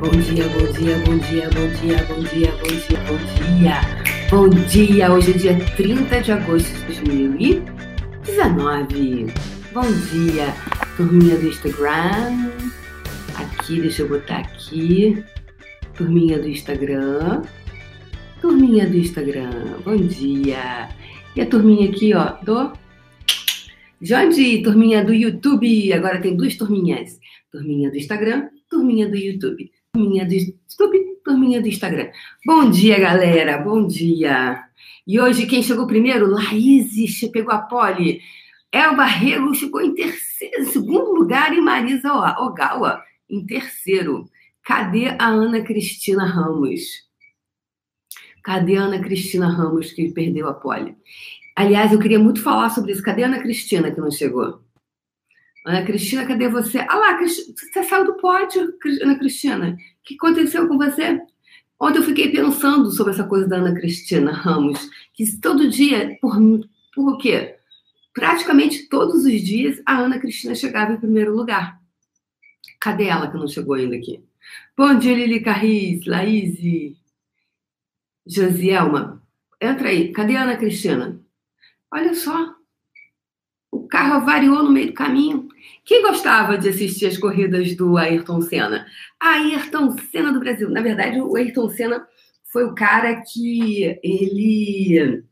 Bom dia, bom dia, bom dia, bom dia, bom dia, bom dia, bom dia. Bom dia, hoje é dia 30 de agosto de 2019. Bom dia, turminha do Instagram. Aqui, deixa eu botar aqui. Turminha do Instagram. Turminha do Instagram, bom dia. E a turminha aqui, ó, do Jonde, turminha do YouTube. Agora tem duas turminhas. Turminha do Instagram, turminha do YouTube. Turminha do YouTube, turminha do Instagram. Bom dia, galera. Bom dia. E hoje quem chegou primeiro? Laís pegou a pole. Elba Rego chegou em terceiro, segundo lugar e Marisa Ogawa em terceiro. Cadê a Ana Cristina Ramos? Cadê a Ana Cristina Ramos que perdeu a pole? Aliás, eu queria muito falar sobre isso. Cadê a Ana Cristina que não chegou? Ana Cristina, cadê você? Ah lá, você saiu do pódio, Ana Cristina. O que aconteceu com você? Ontem eu fiquei pensando sobre essa coisa da Ana Cristina Ramos, que todo dia, por, por quê? Praticamente todos os dias, a Ana Cristina chegava em primeiro lugar. Cadê ela que não chegou ainda aqui? Bom dia, Lili Carris, Laís, Josielma. Entra aí. Cadê a Ana Cristina? Olha só. Carro avariou no meio do caminho. Quem gostava de assistir as corridas do Ayrton Senna? Ayrton Senna do Brasil. Na verdade, o Ayrton Senna foi o cara que ele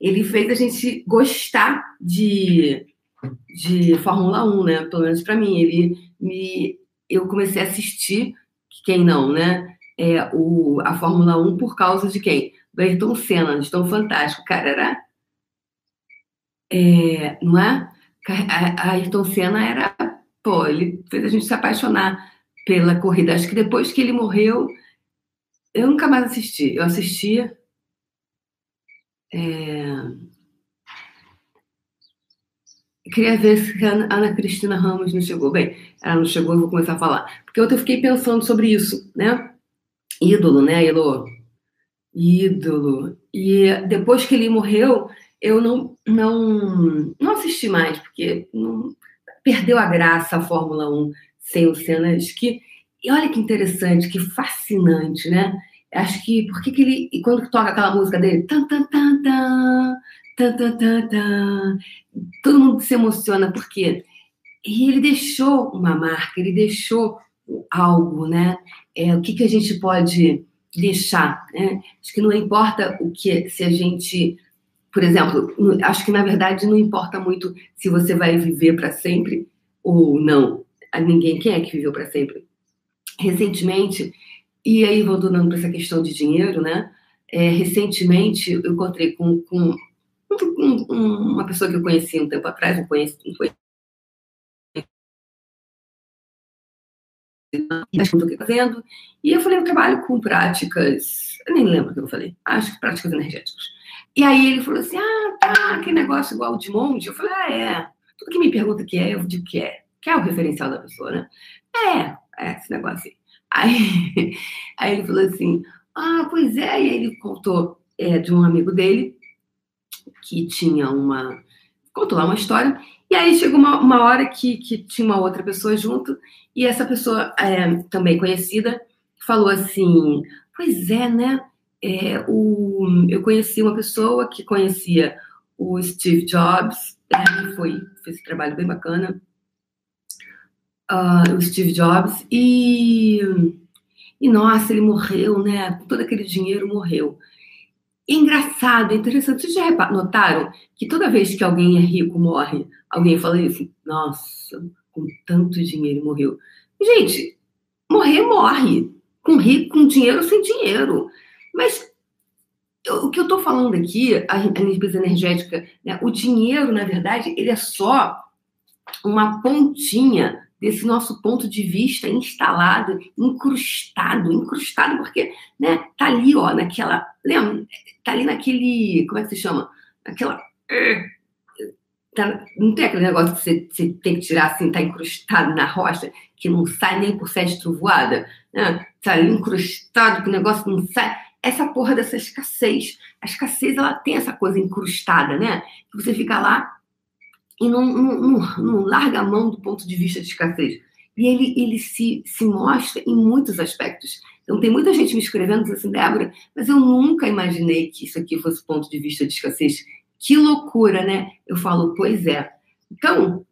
ele fez a gente gostar de, de Fórmula 1, né? Pelo menos para mim, ele me eu comecei a assistir, quem não, né? É, o, a Fórmula 1 por causa de quem? Do Ayrton Senna, de tão fantástico. Cara era é, não é? A, Ayrton Senna era, pô, ele fez a gente se apaixonar pela corrida. Acho que depois que ele morreu, eu nunca mais assisti. Eu assistia. É... Queria ver se a Ana Cristina Ramos não chegou. Bem, ela não chegou, eu vou começar a falar. Porque ontem eu fiquei pensando sobre isso, né? Ídolo, né, Elo? Ídolo. E depois que ele morreu, eu não, não, não assisti mais, porque não, perdeu a graça a Fórmula 1 sem o Senna. Que, e olha que interessante, que fascinante, né? Acho que, por que ele, e quando toca aquela música dele, tan, tan, tan, tan, tan, tan, tan, tan, todo mundo se emociona, porque ele deixou uma marca, ele deixou algo, né? É, o que, que a gente pode deixar, né? Acho que não importa o que, se a gente por exemplo, acho que na verdade não importa muito se você vai viver para sempre ou não. Ninguém quem é que viveu para sempre. Recentemente, e aí voltando para essa questão de dinheiro, né? É, recentemente eu encontrei com, com um, um, uma pessoa que eu conheci um tempo atrás, não conheci, não conheci o que fazendo. E eu falei, eu trabalho com práticas, eu nem lembro o que eu falei, acho que práticas energéticas. E aí ele falou assim: ah, tá, que negócio igual de monte. Eu falei: ah, é. Tudo que me pergunta que é, eu digo que é. Que é o referencial da pessoa, né? É, é esse negócio aí. Aí, aí ele falou assim: ah, pois é. E aí ele contou é, de um amigo dele que tinha uma. Contou lá uma história. E aí chegou uma, uma hora que, que tinha uma outra pessoa junto, e essa pessoa, é, também conhecida, falou assim: Pois é, né? É, o, eu conheci uma pessoa que conhecia o Steve Jobs, que foi, fez esse trabalho bem bacana, uh, o Steve Jobs, e, e nossa, ele morreu, né? Todo aquele dinheiro morreu. Engraçado, interessante. Vocês já notaram que toda vez que alguém é rico, morre, alguém fala isso? Nossa, com tanto dinheiro morreu. Gente, morrer, morre. Com rico, com dinheiro sem dinheiro. Mas o que eu estou falando aqui, a, limpeza energética, né, o dinheiro, na verdade, ele é só uma pontinha desse nosso ponto de vista instalado, incrustado, incrustado, porque né, tá ali, ó, naquela. Lembra? Tá ali naquele. Como é que se chama? Naquela. Tá, não tem aquele negócio que você, você, tem que tirar assim, tá incrustado na rocha, que não sai nem por sete trovoada, né? Tá ali incrustado, que o negócio não sai essa porra dessa escassez. A escassez, ela tem essa coisa incrustada, né? Que você fica lá e não, não, não, não larga a mão do ponto de vista de escassez. E ele, ele se, se mostra em muitos aspectos. Então, tem muita gente me escrevendo dizendo assim, Débora, mas eu nunca imaginei que isso aqui fosse ponto de vista de escassez. Que loucura, né? Eu falo, pois é. Então,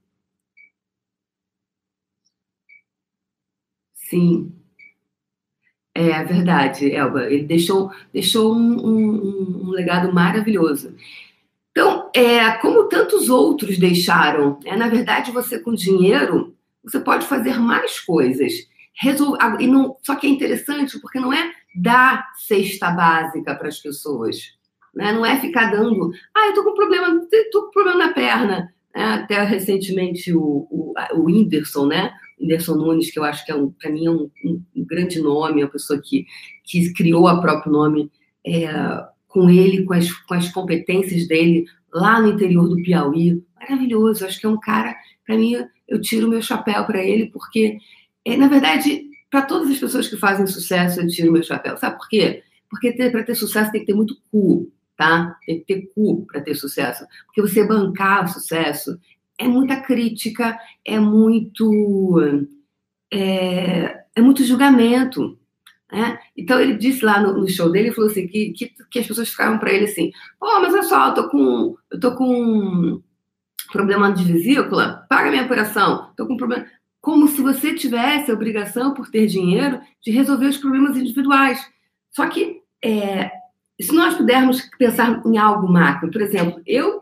sim, é verdade, Elba. Ele deixou, deixou um, um, um legado maravilhoso. Então, é, como tantos outros deixaram, é, na verdade, você com dinheiro, você pode fazer mais coisas. E não... Só que é interessante porque não é dar cesta básica para as pessoas. Né? Não é ficar dando, ah, eu tô com problema, tô com problema na perna. É, até recentemente o, o, o Whindersson, né? Whindersson Nunes, que eu acho que é um, para mim é um, um, grande nome, uma pessoa que, que criou o próprio nome é, com ele, com as, com as competências dele lá no interior do Piauí. Maravilhoso, acho que é um cara, para mim, eu tiro meu chapéu para ele, porque, é, na verdade, para todas as pessoas que fazem sucesso, eu tiro meu chapéu. Sabe por quê? Porque para ter sucesso tem que ter muito cu tá? Tem que ter cu para ter sucesso. Porque você bancar o sucesso é muita crítica, é muito. É, é muito julgamento. Né? Então ele disse lá no, no show dele, ele falou assim, que, que, que as pessoas ficaram para ele assim, oh, mas olha só, eu tô com, eu tô com problema de vesícula, paga minha operação, tô com problema. Como se você tivesse a obrigação, por ter dinheiro, de resolver os problemas individuais. Só que é, se nós pudermos pensar em algo macro, por exemplo, eu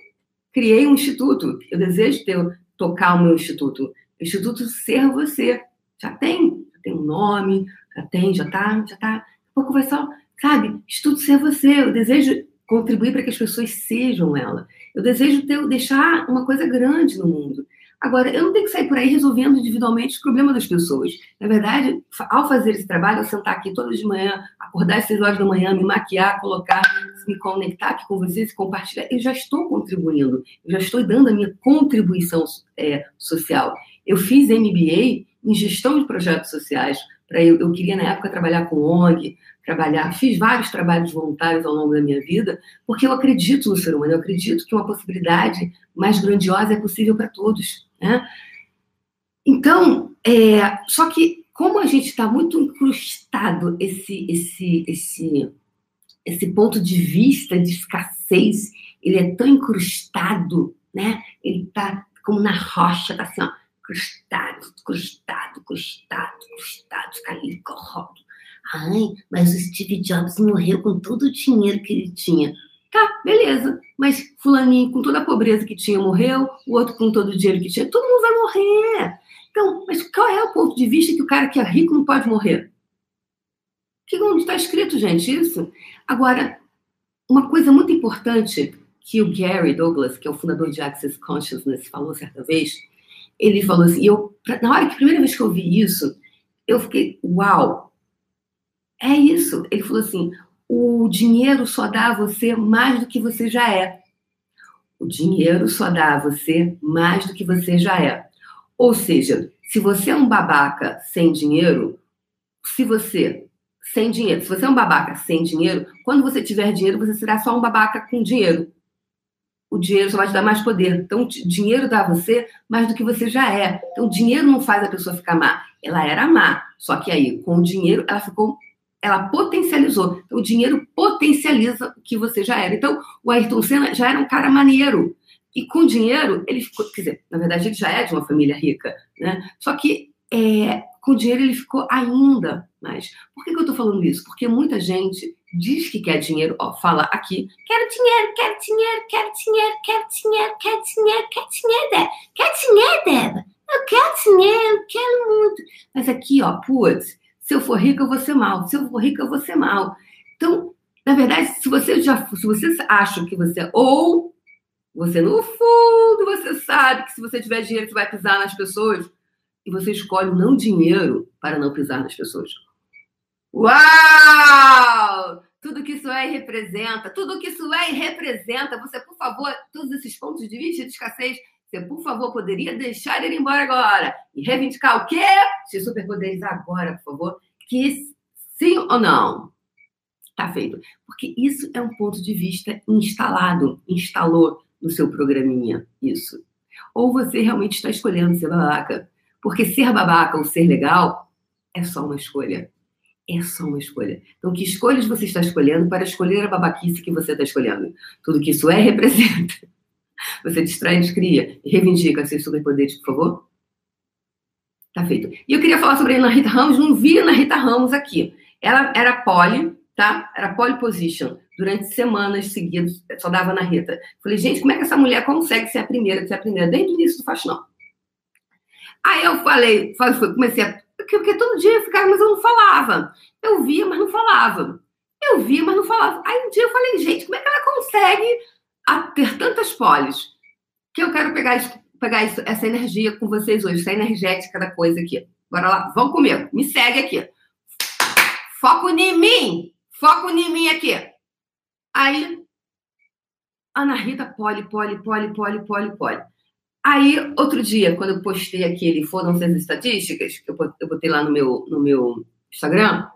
criei um instituto, eu desejo ter, tocar o meu instituto. Instituto Ser Você. Já tem, já tem um nome, já tem, já tá, já tá. A pouco vai só, sabe? Instituto Ser Você. Eu desejo contribuir para que as pessoas sejam ela. Eu desejo ter, deixar uma coisa grande no mundo. Agora, eu não tenho que sair por aí resolvendo individualmente os problemas das pessoas. Na verdade, ao fazer esse trabalho, eu sentar aqui todas de manhã, acordar às seis horas da manhã, me maquiar, colocar, me conectar aqui com vocês, compartilhar, eu já estou contribuindo, eu já estou dando a minha contribuição é, social. Eu fiz MBA em gestão de projetos sociais. Para eu, eu queria na época trabalhar com ONG, trabalhar, fiz vários trabalhos voluntários ao longo da minha vida, porque eu acredito no ser humano, eu acredito que uma possibilidade mais grandiosa é possível para todos. Né? Então, é, só que como a gente está muito incrustado esse, esse, esse, esse ponto de vista de escassez, ele é tão incrustado, né? Ele está como na rocha, está assim, ó, crustado, crustado, crustado, crustado, fica ali, corrodo. Ai, mas o Steve Jobs morreu com todo o dinheiro que ele tinha. Tá, beleza. Mas fulaninho com toda a pobreza que tinha morreu, o outro com todo o dinheiro que tinha, todo mundo vai morrer. Então, mas qual é o ponto de vista que o cara que é rico não pode morrer? Que onde está escrito, gente, isso? Agora, uma coisa muito importante que o Gary Douglas, que é o fundador de Access Consciousness, falou certa vez, ele falou assim, eu, na hora que a primeira vez que eu vi isso, eu fiquei, uau, é isso. Ele falou assim, o dinheiro só dá a você mais do que você já é. O dinheiro só dá a você mais do que você já é. Ou seja, se você é um babaca sem dinheiro, se você sem dinheiro, se você é um babaca sem dinheiro, quando você tiver dinheiro, você será só um babaca com dinheiro. O dinheiro só vai te dar mais poder. Então, dinheiro dá a você mais do que você já é. Então, dinheiro não faz a pessoa ficar má. Ela era má. Só que aí, com o dinheiro, ela ficou ela potencializou. Então, o dinheiro potencializa o que você já era. Então, o Ayrton Senna já era um cara maneiro. E com dinheiro, ele ficou. Quer dizer, na verdade, ele já é de uma família rica, né? Só que é, com dinheiro ele ficou ainda mais. Por que, que eu estou falando isso? Porque muita gente diz que quer dinheiro, ó, fala aqui, quero dinheiro, quero dinheiro, quero dinheiro, quero dinheiro, quero dinheiro, quero dinheiro, quero dinheiro, Débora, eu quero dinheiro, quero muito. Mas aqui, ó, putz, se eu for rica, eu vou ser mal. Se eu for rica, eu vou ser mal. Então, na verdade, se você já se você acha que você ou você no fundo você sabe que se você tiver dinheiro você vai pisar nas pessoas e você escolhe não dinheiro para não pisar nas pessoas. Uau! Tudo que isso é e representa, tudo que isso é e representa. Você, por favor, todos esses pontos de vista de escassez você, por favor, poderia deixar ele embora agora e reivindicar o quê? Se superpoderes agora, por favor, que sim ou não. Tá feito. Porque isso é um ponto de vista instalado, instalou no seu programinha isso. Ou você realmente está escolhendo ser babaca. Porque ser babaca ou ser legal é só uma escolha. É só uma escolha. Então, que escolhas você está escolhendo para escolher a babaquice que você está escolhendo? Tudo que isso é, representa. Você distrai, descria e reivindica seus superpoderes, por favor? Tá feito. E eu queria falar sobre a Ana Rita Ramos, não vi a Ana Rita Ramos aqui. Ela era poli, tá? Era pole position durante semanas seguidas, só dava na Rita. Falei, gente, como é que essa mulher consegue ser a primeira, ser a primeira? Desde o início do faxinão. Aí eu falei, comecei a. Porque todo dia eu ficava, mas eu não falava. Eu via, mas não falava. Eu via, mas não falava. Aí um dia eu falei, gente, como é que ela consegue ter tantas polis? Que eu quero pegar, pegar isso, essa energia com vocês hoje, essa energética da coisa aqui. Bora lá, vão comigo, me segue aqui. Foco em mim! Foco em mim aqui. Aí, Ana Rita, poli, poli, poli, poli, poli, poli. Aí, outro dia, quando eu postei aquele Foram-se as Estatísticas, que eu botei lá no meu, no meu Instagram,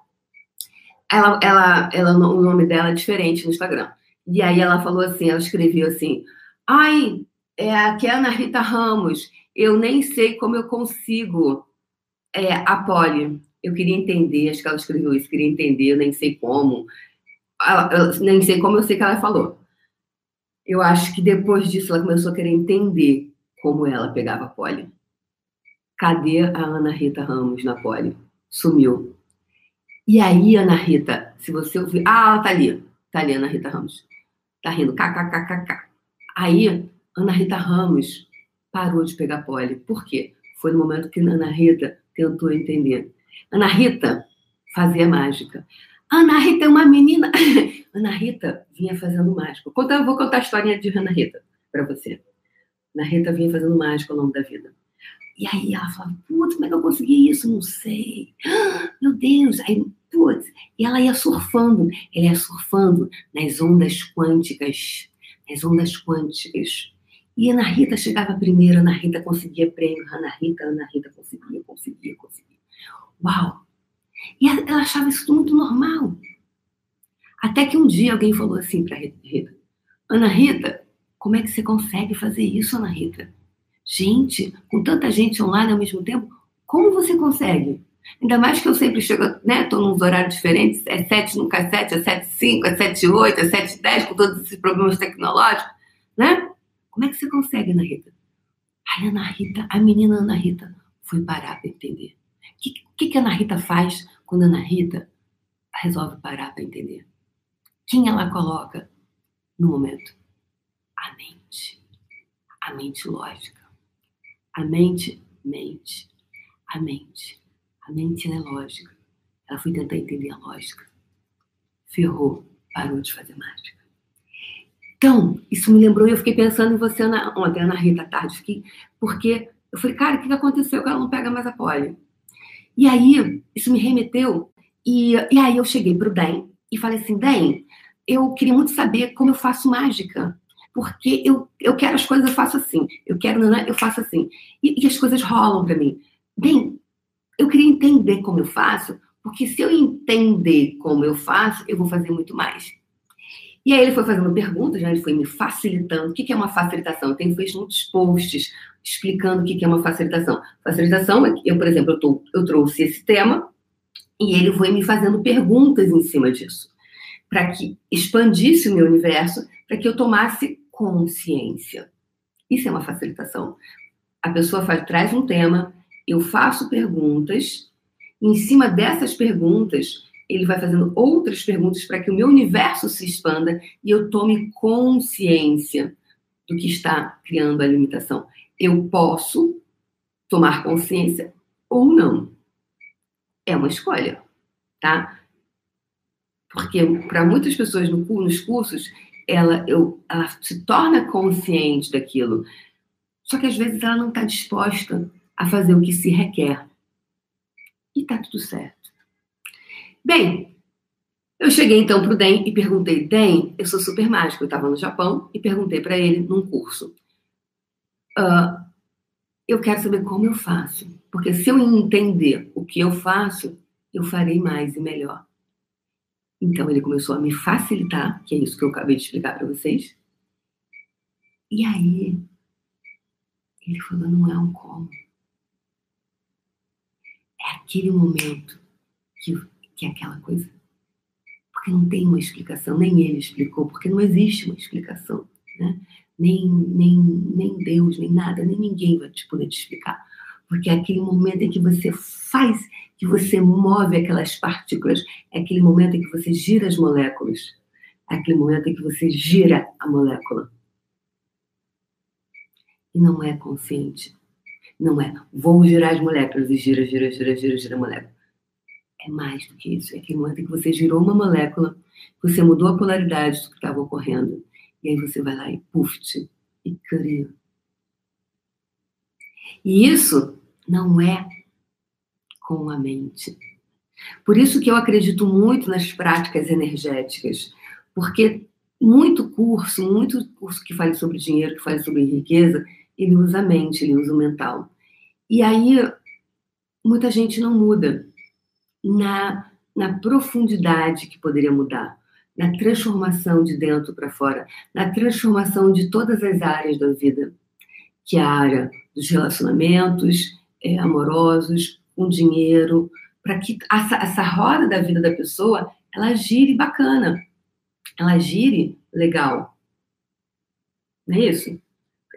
ela, ela, ela, o nome dela é diferente no Instagram. E aí ela falou assim, ela escreveu assim, ai, é, aqui é Ana Rita Ramos, eu nem sei como eu consigo é, a poli eu queria entender, acho que ela escreveu isso, queria entender, eu nem sei como. Eu, nem sei como, eu sei que ela falou. Eu acho que depois disso ela começou a querer entender como ela pegava a poli. Cadê a Ana Rita Ramos na poli? Sumiu. E aí, Ana Rita, se você ouvir. Ah, ela tá ali. Tá ali, Ana Rita Ramos. Tá rindo. KKKKK. Aí, Ana Rita Ramos parou de pegar poli. Por quê? Foi no momento que Ana Rita tentou entender. Ana Rita fazia mágica. Ana Rita é uma menina. Ana Rita vinha fazendo mágica. Eu vou contar a história de Ana Rita para você. Ana Rita vinha fazendo mágica ao longo da vida. E aí ela falava, putz, como é que eu consegui isso? Não sei. Meu Deus. Aí, putz. E ela ia surfando. Ela ia surfando nas ondas quânticas. Nas ondas quânticas. E Ana Rita chegava primeiro, Ana Rita conseguia prêmio, Ana Rita, Ana Rita conseguia, conseguia, conseguia. Uau! E ela achava isso muito normal. Até que um dia alguém falou assim para Rita: Ana Rita, como é que você consegue fazer isso, Ana Rita? Gente, com tanta gente online ao mesmo tempo, como você consegue? Ainda mais que eu sempre chego, né? Estou nos horários diferentes, é 7 nunca é 7, é 7 5, é 7 8, é 7 10, com todos esses problemas tecnológicos, né? Como é que você consegue, Ana Rita? Ai, Ana Rita, a menina Ana Rita foi parar para entender. O que, que a Ana Rita faz quando a Ana Rita resolve parar para entender? Quem ela coloca no momento? A mente. A mente lógica. A mente mente. A mente. A mente é lógica. Ela foi tentar entender a lógica. Ferrou, parou de fazer mágica. Então, isso me lembrou, e eu fiquei pensando em você na, ontem, Ana Rita, tarde, fiquei, porque eu falei, cara, o que aconteceu que ela não pega mais a poli? E aí, isso me remeteu, e, e aí eu cheguei para o Den e falei assim, Den, eu queria muito saber como eu faço mágica, porque eu, eu quero as coisas, eu faço assim, eu quero, eu faço assim, e, e as coisas rolam para mim. Bem, eu queria entender como eu faço, porque se eu entender como eu faço, eu vou fazer muito mais. E aí ele foi fazendo perguntas, né? ele foi me facilitando. O que é uma facilitação? Eu tenho feito muitos posts explicando o que é uma facilitação. Facilitação é que eu, por exemplo, eu, tô, eu trouxe esse tema e ele foi me fazendo perguntas em cima disso, para que expandisse o meu universo, para que eu tomasse consciência. Isso é uma facilitação. A pessoa faz, traz um tema, eu faço perguntas, em cima dessas perguntas, ele vai fazendo outras perguntas para que o meu universo se expanda e eu tome consciência do que está criando a limitação. Eu posso tomar consciência ou não. É uma escolha, tá? Porque para muitas pessoas no, nos cursos, ela, eu, ela se torna consciente daquilo. Só que às vezes ela não está disposta a fazer o que se requer. E está tudo certo. Bem, eu cheguei então para o Den e perguntei: Den, eu sou super mágico. Eu estava no Japão e perguntei para ele num curso: uh, Eu quero saber como eu faço. Porque se eu entender o que eu faço, eu farei mais e melhor. Então ele começou a me facilitar, que é isso que eu acabei de explicar para vocês. E aí, ele falou: não é um como. Aquele momento que, que é aquela coisa. Porque não tem uma explicação, nem ele explicou, porque não existe uma explicação. Né? Nem, nem, nem Deus, nem nada, nem ninguém vai te poder te explicar. Porque é aquele momento em que você faz, que você move aquelas partículas, é aquele momento em que você gira as moléculas, é aquele momento em que você gira a molécula. E não é consciente. Não é, vou girar as moléculas e gira, gira, gira, gira, gira a molécula. É mais do que isso. É aquele momento em que você girou uma molécula, você mudou a polaridade do que estava ocorrendo. E aí você vai lá e puft, e cria. E isso não é com a mente. Por isso que eu acredito muito nas práticas energéticas, porque muito curso, muito curso que fale sobre dinheiro, que fale sobre riqueza, ele usa a mente, ele usa o mental. E aí, muita gente não muda na, na profundidade que poderia mudar, na transformação de dentro para fora, na transformação de todas as áreas da vida, que é a área dos relacionamentos é, amorosos, com dinheiro, para que essa, essa roda da vida da pessoa ela gire bacana, ela gire legal. Não é isso?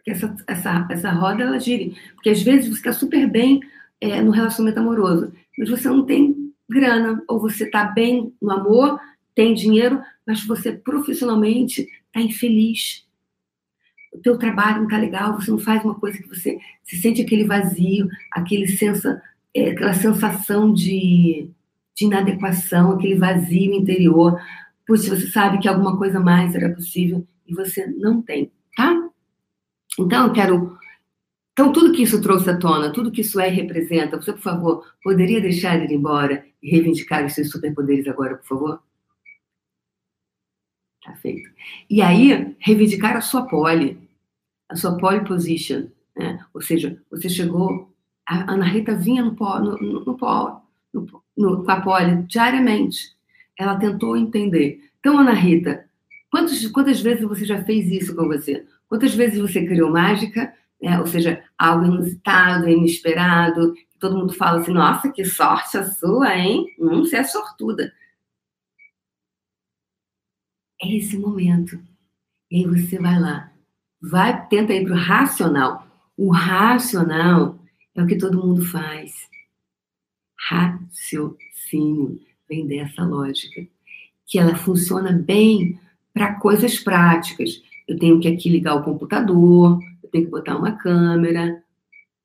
Que essa, essa, essa roda ela gire. Porque às vezes você está super bem é, no relacionamento amoroso, mas você não tem grana, ou você está bem no amor, tem dinheiro, mas você profissionalmente está infeliz. O teu trabalho não está legal, você não faz uma coisa que você se sente aquele vazio, aquele sensa, é, aquela sensação de, de inadequação, aquele vazio interior. Pois você sabe que alguma coisa mais era possível e você não tem? Então, eu quero. Então, tudo que isso trouxe à tona, tudo que isso é e representa, você, por favor, poderia deixar ele ir embora e reivindicar os seus superpoderes agora, por favor? Tá feito. E aí, reivindicar a sua pole, a sua pole position. Né? Ou seja, você chegou. A Ana Rita vinha no polo, no, no, polo, no, no, com a pole diariamente. Ela tentou entender. Então, Ana Rita, quantas, quantas vezes você já fez isso com você? Quantas vezes você criou mágica, né? ou seja, algo inusitado, inesperado, todo mundo fala assim, nossa, que sorte a sua, hein? Hum, você é sortuda. É esse momento. E aí você vai lá, vai, tenta ir para o racional. O racional é o que todo mundo faz. Raciocínio vem dessa lógica, que ela funciona bem para coisas práticas eu tenho que aqui ligar o computador, eu tenho que botar uma câmera.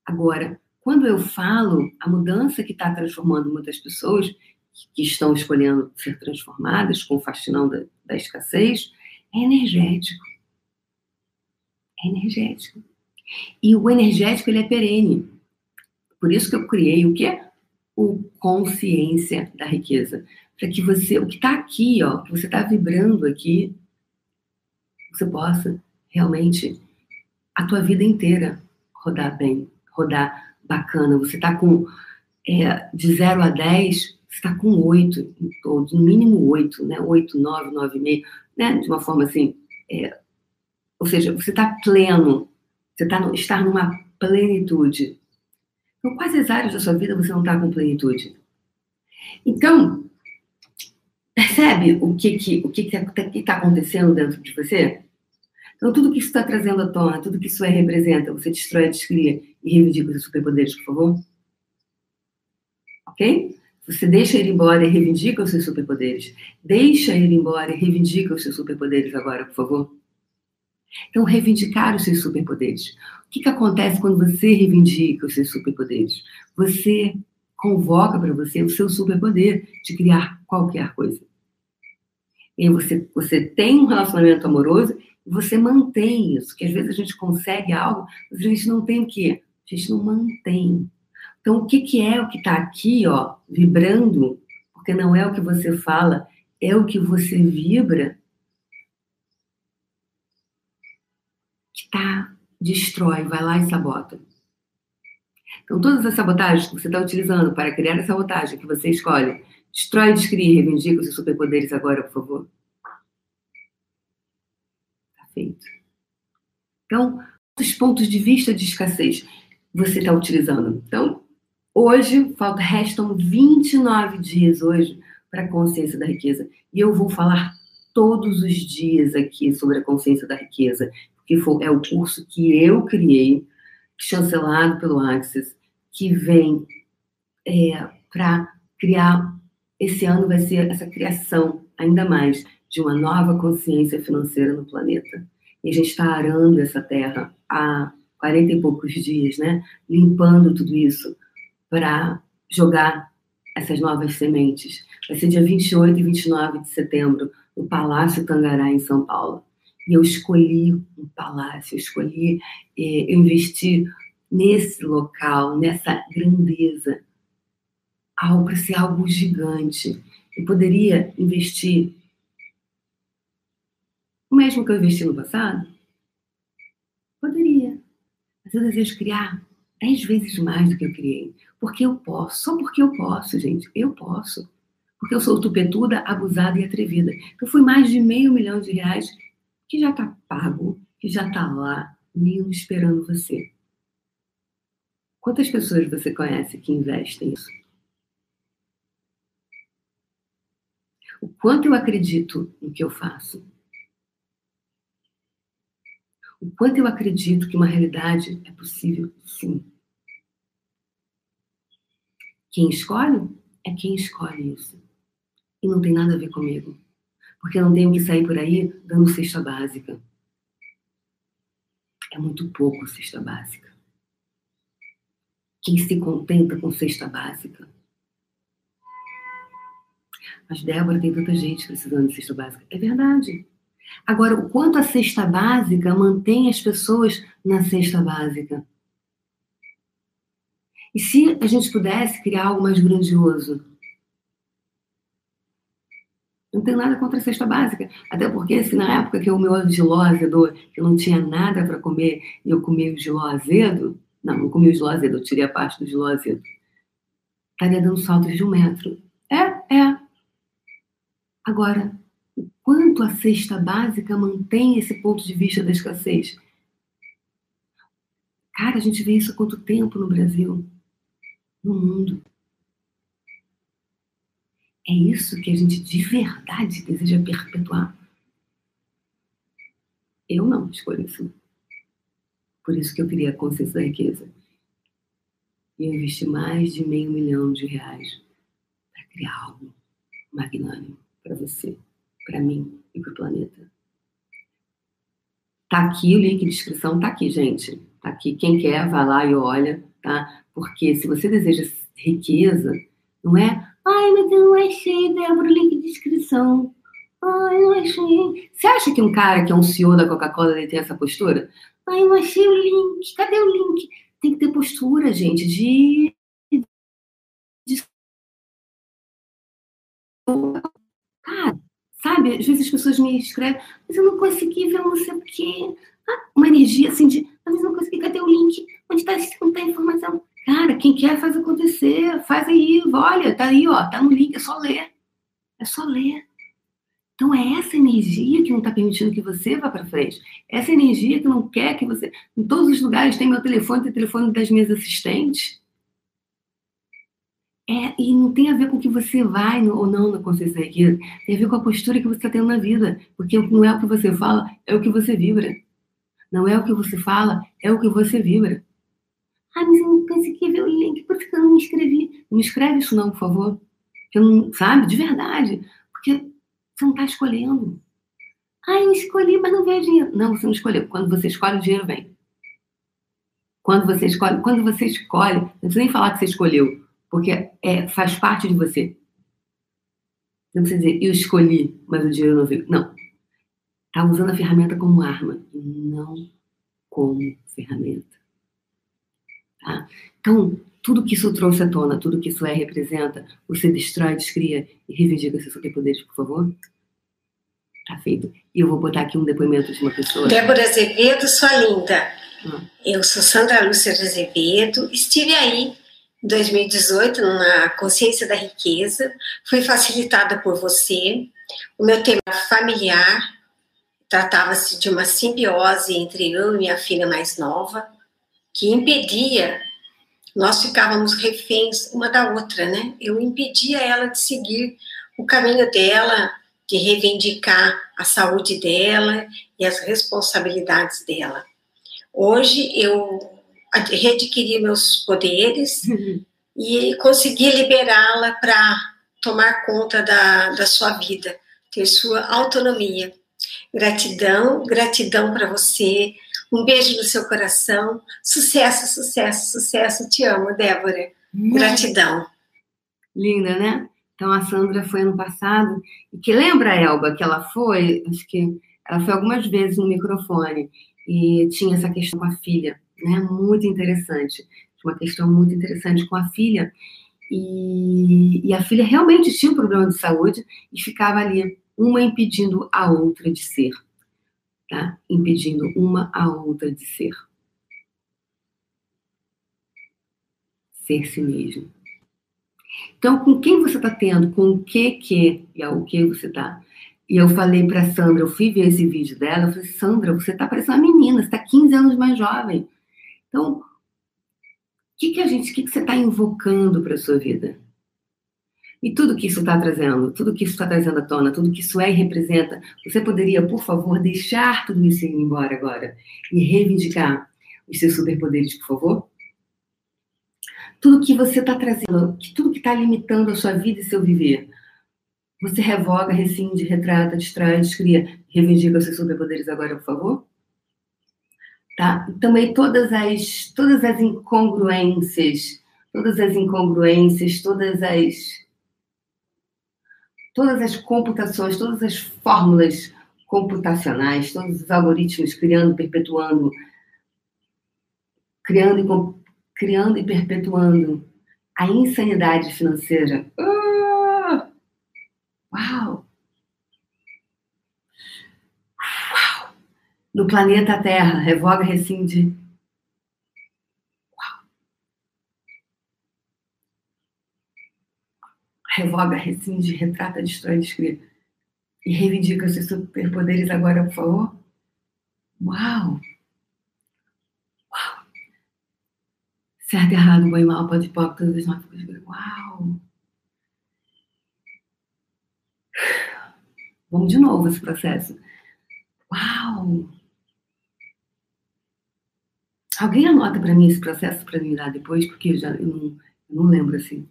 Agora, quando eu falo, a mudança que está transformando muitas pessoas que estão escolhendo ser transformadas com o fascinão da, da escassez é energético. É energético. E o energético ele é perene. Por isso que eu criei o que o consciência da riqueza, para que você, o que está aqui, ó, que você está vibrando aqui, você possa realmente a tua vida inteira rodar bem, rodar bacana. Você está com é, de 0 a 10, você está com 8 em todos, no mínimo 8, né? 8, 9, 9,5, né? De uma forma assim. É, ou seja, você está pleno, você tá no, está numa plenitude. Então, quais as áreas da sua vida você não está com plenitude? Então, Percebe o que que o que está tá acontecendo dentro de você? Então, tudo que isso está trazendo à tona, tudo que isso é representa, você destrói, descria e reivindica os superpoderes, por favor? Ok? Você deixa ele embora e reivindica os seus superpoderes. Deixa ele embora e reivindica os seus superpoderes agora, por favor. Então, reivindicar os seus superpoderes. O que, que acontece quando você reivindica os seus superpoderes? Você convoca para você o seu superpoder de criar qualquer coisa. E você, você tem um relacionamento amoroso e você mantém isso, que às vezes a gente consegue algo, mas a gente não tem o quê? A gente não mantém. Então, o que, que é o que está aqui, ó, vibrando? Porque não é o que você fala, é o que você vibra que tá, destrói, vai lá e sabota. Então, todas as sabotagens que você está utilizando para criar a sabotagem que você escolhe, destrói, descria, reivindica os seus superpoderes agora, por favor. Tá feito. Então, quantos pontos de vista de escassez você está utilizando? Então, Hoje, falta, restam 29 dias hoje para a consciência da riqueza. E eu vou falar todos os dias aqui sobre a consciência da riqueza, porque foi, é o curso que eu criei, chancelado pelo Axis, que vem é, para criar. Esse ano vai ser essa criação, ainda mais, de uma nova consciência financeira no planeta. E a gente está arando essa terra há 40 e poucos dias, né? Limpando tudo isso para jogar essas novas sementes. Vai ser dia 28 e 29 de setembro, no Palácio Tangará, em São Paulo. E eu escolhi um palácio, eu escolhi, eh, eu investi nesse local, nessa grandeza, algo para ser algo gigante. Eu poderia investir o mesmo que eu investi no passado? Poderia. Mas eu desejo criar dez vezes mais do que eu criei. Porque eu posso. Só porque eu posso, gente. Eu posso. Porque eu sou tupetuda, abusada e atrevida. Então, foi mais de meio milhão de reais que já está pago, que já está lá, lindo, esperando você. Quantas pessoas você conhece que investem nisso? O quanto eu acredito no que eu faço? o quanto eu acredito que uma realidade é possível, sim. Quem escolhe é quem escolhe isso. E não tem nada a ver comigo. Porque eu não tenho que sair por aí dando cesta básica. É muito pouco cesta básica. Quem se contenta com cesta básica? Mas, Débora, tem tanta gente precisando de cesta básica. É verdade. Agora, o quanto a cesta básica mantém as pessoas na cesta básica? E se a gente pudesse criar algo mais grandioso? Não tenho nada contra a cesta básica. Até porque, se na época que o meu giló azedou, que eu não tinha nada para comer e eu comia o giló azedo, não, não comia o giló azedo, eu tirei a parte do giló azedo, estaria dando saltos de um metro. É, é. Agora, o quanto a cesta básica mantém esse ponto de vista da escassez. Cara, a gente vê isso há quanto tempo no Brasil, no mundo. É isso que a gente de verdade deseja perpetuar. Eu não escolhi isso. Por isso que eu queria a consciência da riqueza. E eu investi mais de meio milhão de reais para criar algo magnânimo para você para mim e para o planeta. Tá aqui o link de inscrição, tá aqui, gente. Tá aqui. Quem quer, vai lá e olha, tá? Porque se você deseja riqueza, não é? Ai, mas eu não achei, Débora, o link de inscrição. Ai, não achei. Você acha que um cara que é um CEO da Coca-Cola tem essa postura? Ai, não achei o link. Cadê o link? Tem que ter postura, gente, de. Cara, Sabe? Às vezes as pessoas me escrevem, mas eu não consegui ver não sei. Ah, uma energia assim de, às vezes não consegui, cadê o link? Onde está tá a informação? Cara, quem quer faz acontecer, aí, olha, tá aí, ó, tá no link, é só ler. É só ler. Então é essa energia que não está permitindo que você vá para frente. Essa energia que não quer que você. Em todos os lugares tem meu telefone, tem o telefone das minhas assistentes. É, e não tem a ver com o que você vai ou não na consciência da riqueza, tem a ver com a postura que você está tendo na vida. Porque não é o que você fala, é o que você vibra. Não é o que você fala, é o que você vibra. Ah, mas eu não consegui ver o link, por que eu não me inscrevi? Não me escreve isso não, por favor. Eu não, sabe, de verdade. Porque você não está escolhendo. Ah, eu escolhi, mas não veio dinheiro. Não, você não escolheu. Quando você escolhe, o dinheiro vem. Quando você escolhe, quando você escolhe, não precisa nem falar que você escolheu porque é, faz parte de você. Não precisa dizer, eu escolhi, mas o dinheiro não veio. Não. Está usando a ferramenta como arma, não como ferramenta. Tá? Então, tudo que isso trouxe à tona, tudo que isso é representa, você destrói, descria e reivindica seus superpoderes, por favor? Tá feito. E eu vou botar aqui um depoimento de uma pessoa. Débora Azevedo, sua linda. Hum. Eu sou Sandra Lúcia de Azevedo. Estive aí 2018, na Consciência da Riqueza, foi facilitada por você. O meu tema familiar tratava-se de uma simbiose entre eu e minha filha mais nova, que impedia nós ficávamos reféns uma da outra, né? Eu impedia ela de seguir o caminho dela, de reivindicar a saúde dela e as responsabilidades dela. Hoje eu readquiri meus poderes uhum. e consegui liberá-la para tomar conta da, da sua vida, ter sua autonomia. Gratidão, gratidão para você. Um beijo no seu coração. Sucesso, sucesso, sucesso. Te amo, Débora. Gratidão. Linda, né? Então a Sandra foi ano passado e que lembra Elba que ela foi, acho que ela foi algumas vezes no microfone e tinha essa questão com a filha, né? Muito interessante, uma questão muito interessante com a filha e, e a filha realmente tinha um problema de saúde e ficava ali uma impedindo a outra de ser, tá? Impedindo uma a outra de ser. Ser si mesmo. Então, com quem você está tendo, com o que que e ao que você está. E eu falei para Sandra, eu fui ver esse vídeo dela, eu falei, Sandra, você está parecendo uma menina, você está 15 anos mais jovem. Então, o que, que a gente, o que, que você está invocando para sua vida? E tudo que isso está trazendo, tudo que isso está trazendo à tona, tudo que isso é e representa, você poderia, por favor, deixar tudo isso ir embora agora e reivindicar os seus superpoderes, por favor? Tudo que você está trazendo, tudo que está limitando a sua vida e seu viver, você revoga, rescinde, retrata, distrai, descria, reivindica os seus superpoderes agora, por favor? Tá? Também todas as, todas as incongruências, todas as incongruências, todas as todas as computações, todas as fórmulas computacionais, todos os algoritmos criando, perpetuando, criando e, criando e perpetuando a insanidade financeira. Ah! Uau! Uau! No planeta Terra, revoga, rescinde revoga, rescinde, retrata, destrói, descreve. E reivindica seus superpoderes agora, por favor. Uau! Uau! Certo, errado, bom e mal, pode pop, todas as notas. Uau! Vamos de novo esse processo. Uau! Alguém anota para mim esse processo para me dar depois, porque eu já eu não, eu não lembro assim.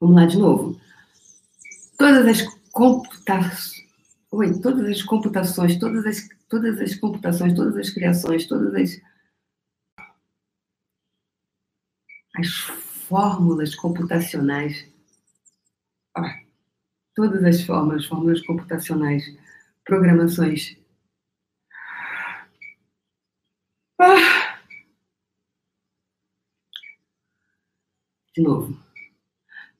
Vamos lá de novo. Todas as computações, oi, todas as computações, todas as, todas as computações, todas as criações, todas as as fórmulas computacionais, todas as formas, fórmulas computacionais, programações. Ah. De novo.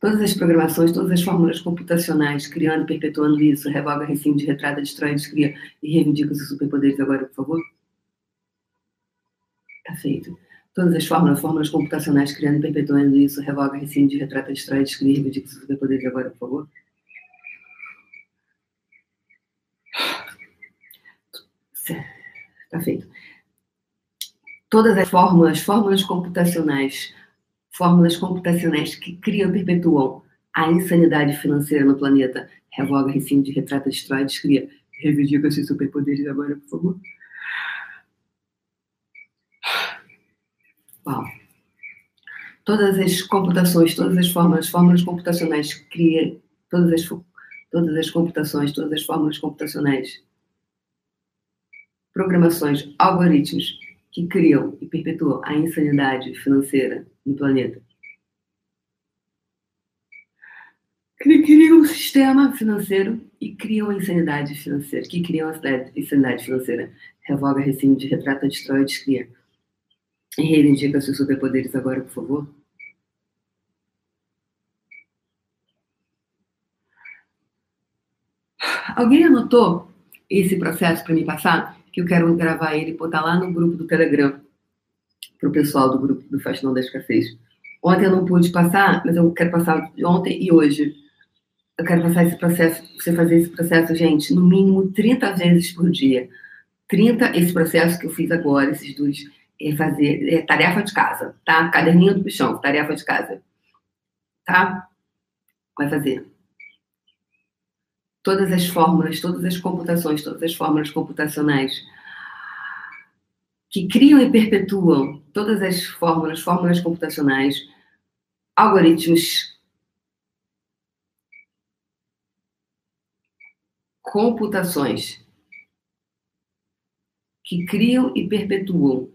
Todas as programações, todas as fórmulas computacionais, criando perpetuando isso, revoga, rescinde, retrata, destrói, descria e reivindica os superpoderes agora, por favor? Tá feito. Todas as fórmulas, fórmulas computacionais, criando perpetuando isso, revoga, rescinde, retrata, destrói, descria e reivindica os superpoderes agora, por favor? Tá feito. Todas as fórmulas, fórmulas computacionais, fórmulas computacionais que criam e perpetuam a insanidade financeira no planeta. Revoga, rescinde, retrata, destrói, descria. Reivindica seus superpoderes agora, por favor. Uau. Todas as computações, todas as fórmulas, fórmulas computacionais que criam, todas as, todas as computações, todas as fórmulas computacionais, programações, algoritmos que criam e perpetuam a insanidade financeira no planeta. Que criam um sistema financeiro e criam a insanidade financeira, que criam a insanidade financeira. Revoga, rescinde, retrata, destrói, descria. E reivindica seus superpoderes agora, por favor. Alguém anotou esse processo para me passar? Que eu quero gravar ele e botar lá no grupo do Telegram para o pessoal do grupo do Faxinão da Escassez. Ontem eu não pude passar, mas eu quero passar ontem e hoje. Eu quero passar esse processo, você fazer esse processo, gente, no mínimo 30 vezes por dia. 30, esse processo que eu fiz agora, esses dois, é fazer é tarefa de casa, tá? Caderninho do bichão, tarefa de casa. Tá? Vai fazer. Todas as fórmulas, todas as computações, todas as fórmulas computacionais que criam e perpetuam todas as fórmulas, fórmulas computacionais, algoritmos, computações que criam e perpetuam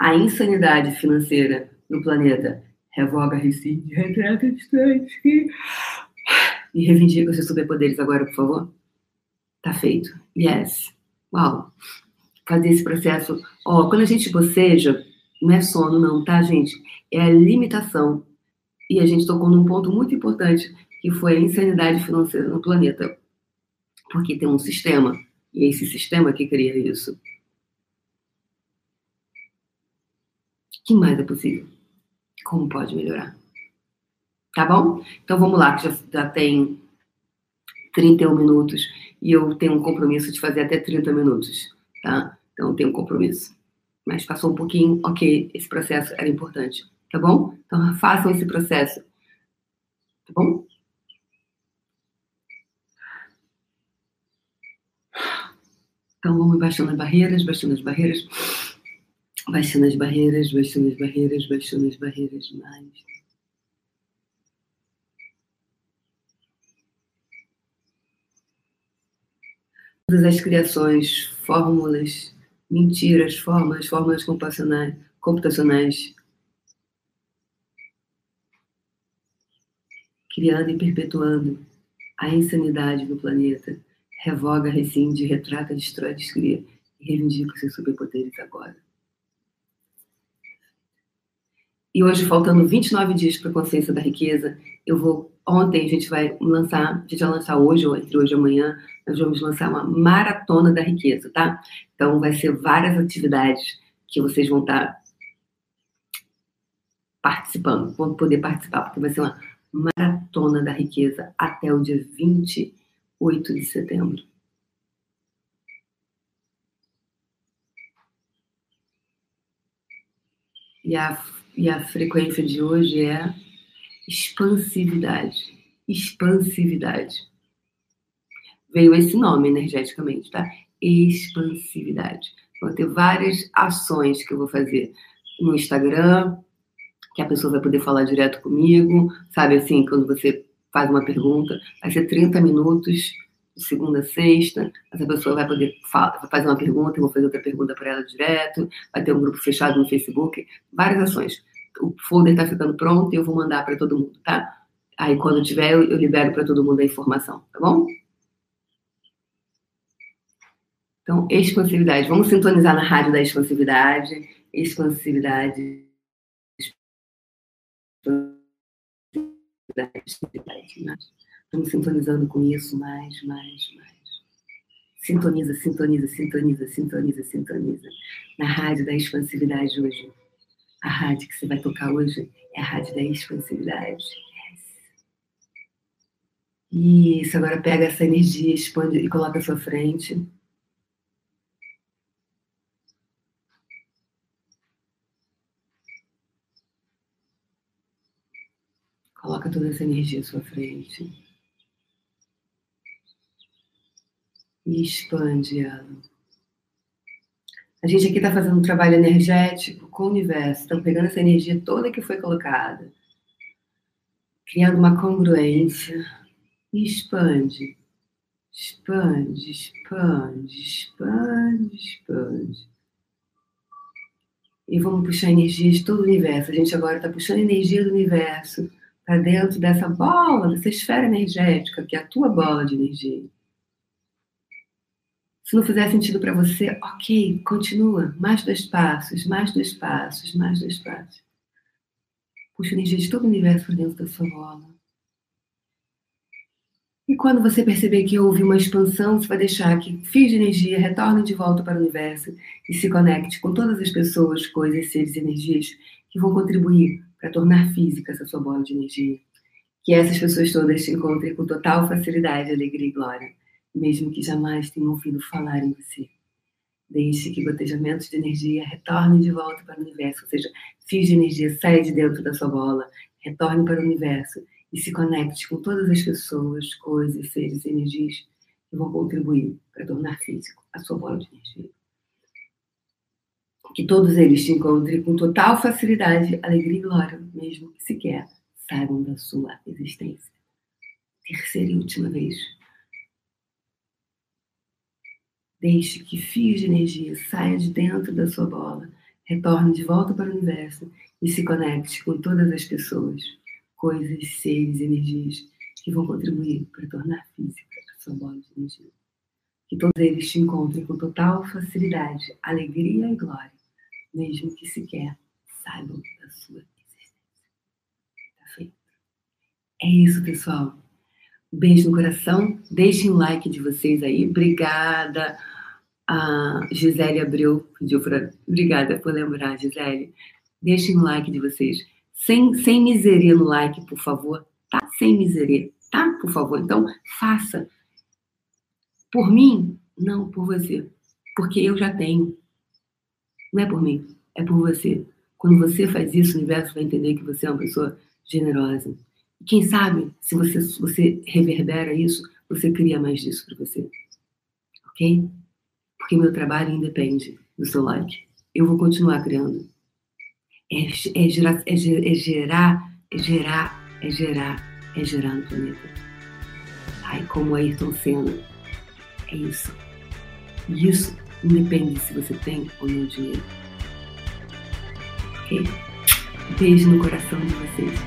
a insanidade financeira no planeta. Revoga, rescinde, retrata, distante. E reivindica os seus superpoderes agora, por favor. Tá feito. Yes. Uau fazer esse processo. Ó, quando a gente boceja, não é sono, não, tá, gente? É a limitação. E a gente tocou num ponto muito importante, que foi a insanidade financeira no planeta. Porque tem um sistema, e é esse sistema que cria isso. O que mais é possível? Como pode melhorar? Tá bom? Então vamos lá, que já, já tem 31 minutos e eu tenho um compromisso de fazer até 30 minutos tá? Então tem um compromisso. Mas passou um pouquinho, ok, esse processo era importante, tá bom? Então façam esse processo, tá bom? Então vamos baixando as barreiras, baixando as barreiras, baixando as barreiras, baixando as barreiras, baixando as barreiras mais. Todas as criações, fórmulas, mentiras, fórmulas, fórmulas computacionais, criando e perpetuando a insanidade do planeta, revoga, rescinde, retrata, destrói, descria e reivindica seus superpoderes agora. E hoje, faltando 29 dias para a consciência da riqueza, eu vou. Ontem a gente vai lançar, a gente vai lançar hoje, ou entre hoje e amanhã, nós vamos lançar uma maratona da riqueza, tá? Então, vai ser várias atividades que vocês vão estar tá participando, vão poder participar, porque vai ser uma maratona da riqueza até o dia 28 de setembro. E a e a frequência de hoje é expansividade. Expansividade. Veio esse nome energeticamente, tá? Expansividade. Vou ter várias ações que eu vou fazer no Instagram, que a pessoa vai poder falar direto comigo, sabe assim, quando você faz uma pergunta, vai ser 30 minutos segunda a sexta, essa pessoa vai poder fazer uma pergunta, eu vou fazer outra pergunta para ela direto, vai ter um grupo fechado no Facebook, várias ações. O folder está ficando pronto e eu vou mandar para todo mundo, tá? Aí quando tiver, eu, eu libero para todo mundo a informação, tá bom? Então, expansividade. Vamos sintonizar na rádio da expansividade. Expansividade. Expansividade. Né? Estamos sintonizando com isso mais, mais, mais. Sintoniza, sintoniza, sintoniza, sintoniza, sintoniza. Na rádio da expansividade hoje. A rádio que você vai tocar hoje é a rádio da expansividade. Isso, agora pega essa energia, expande e coloca à sua frente. Coloca toda essa energia à sua frente. E expande ela. A gente aqui está fazendo um trabalho energético com o universo, estamos pegando essa energia toda que foi colocada, criando uma congruência e expande, expande, expande, expande, expande. E vamos puxar energias de todo o universo. A gente agora está puxando energia do universo para dentro dessa bola, dessa esfera energética, que é a tua bola de energia. Se não fizer sentido para você, ok, continua. Mais dois passos, mais dois passos, mais dois passos. Puxa energia de todo o universo dentro da sua bola. E quando você perceber que houve uma expansão, você vai deixar que fios de energia retornem de volta para o universo e se conecte com todas as pessoas, coisas, seres e energias que vão contribuir para tornar física essa sua bola de energia. Que essas pessoas todas te encontrem com total facilidade, alegria e glória mesmo que jamais tenham ouvido falar em você. Deixe que gotejamentos de energia retornem de volta para o universo, ou seja, fios de energia saia de dentro da sua bola, retorne para o universo e se conecte com todas as pessoas, coisas, seres, energias que vão contribuir para tornar físico a sua bola de energia. Que todos eles te encontrem com total facilidade, alegria e glória, mesmo que sequer saibam da sua existência. Terceira e última vez. Deixe que fios de energia saiam de dentro da sua bola, retorne de volta para o universo e se conecte com todas as pessoas, coisas, seres, energias que vão contribuir para tornar física a sua bola de energia. Que todos eles te encontrem com total facilidade, alegria e glória, mesmo que sequer saibam da sua existência. Tá feito? É isso, pessoal. Beijo no coração. Deixem o like de vocês aí. Obrigada. A Gisele Abreu pediu para. Obrigada por lembrar, Gisele. Deixem o like de vocês. Sem, sem miseria no like, por favor. Tá? Sem miseria, tá? Por favor. Então, faça. Por mim? Não, por você. Porque eu já tenho. Não é por mim, é por você. Quando você faz isso, o universo vai entender que você é uma pessoa generosa. E quem sabe, se você, você reverbera isso, você cria mais disso para você. Ok? Porque meu trabalho independe do seu like. Eu vou continuar criando. É, é, gerar, é, é gerar, é gerar, é gerar, é gerar no planeta. Ai, como Ayrton Senna. É isso. E isso independe se você tem ou não dinheiro. Ok? Beijo no coração de vocês.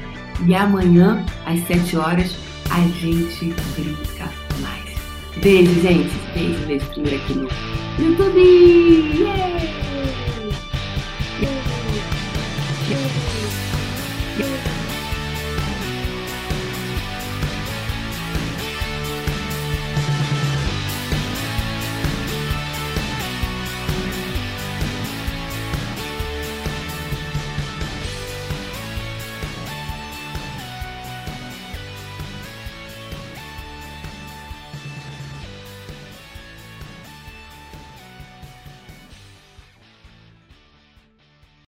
E amanhã, às 7 horas, a gente brinca mais. Beijo, gente. Beijo, beijo primeiro aqui no Triple Yay!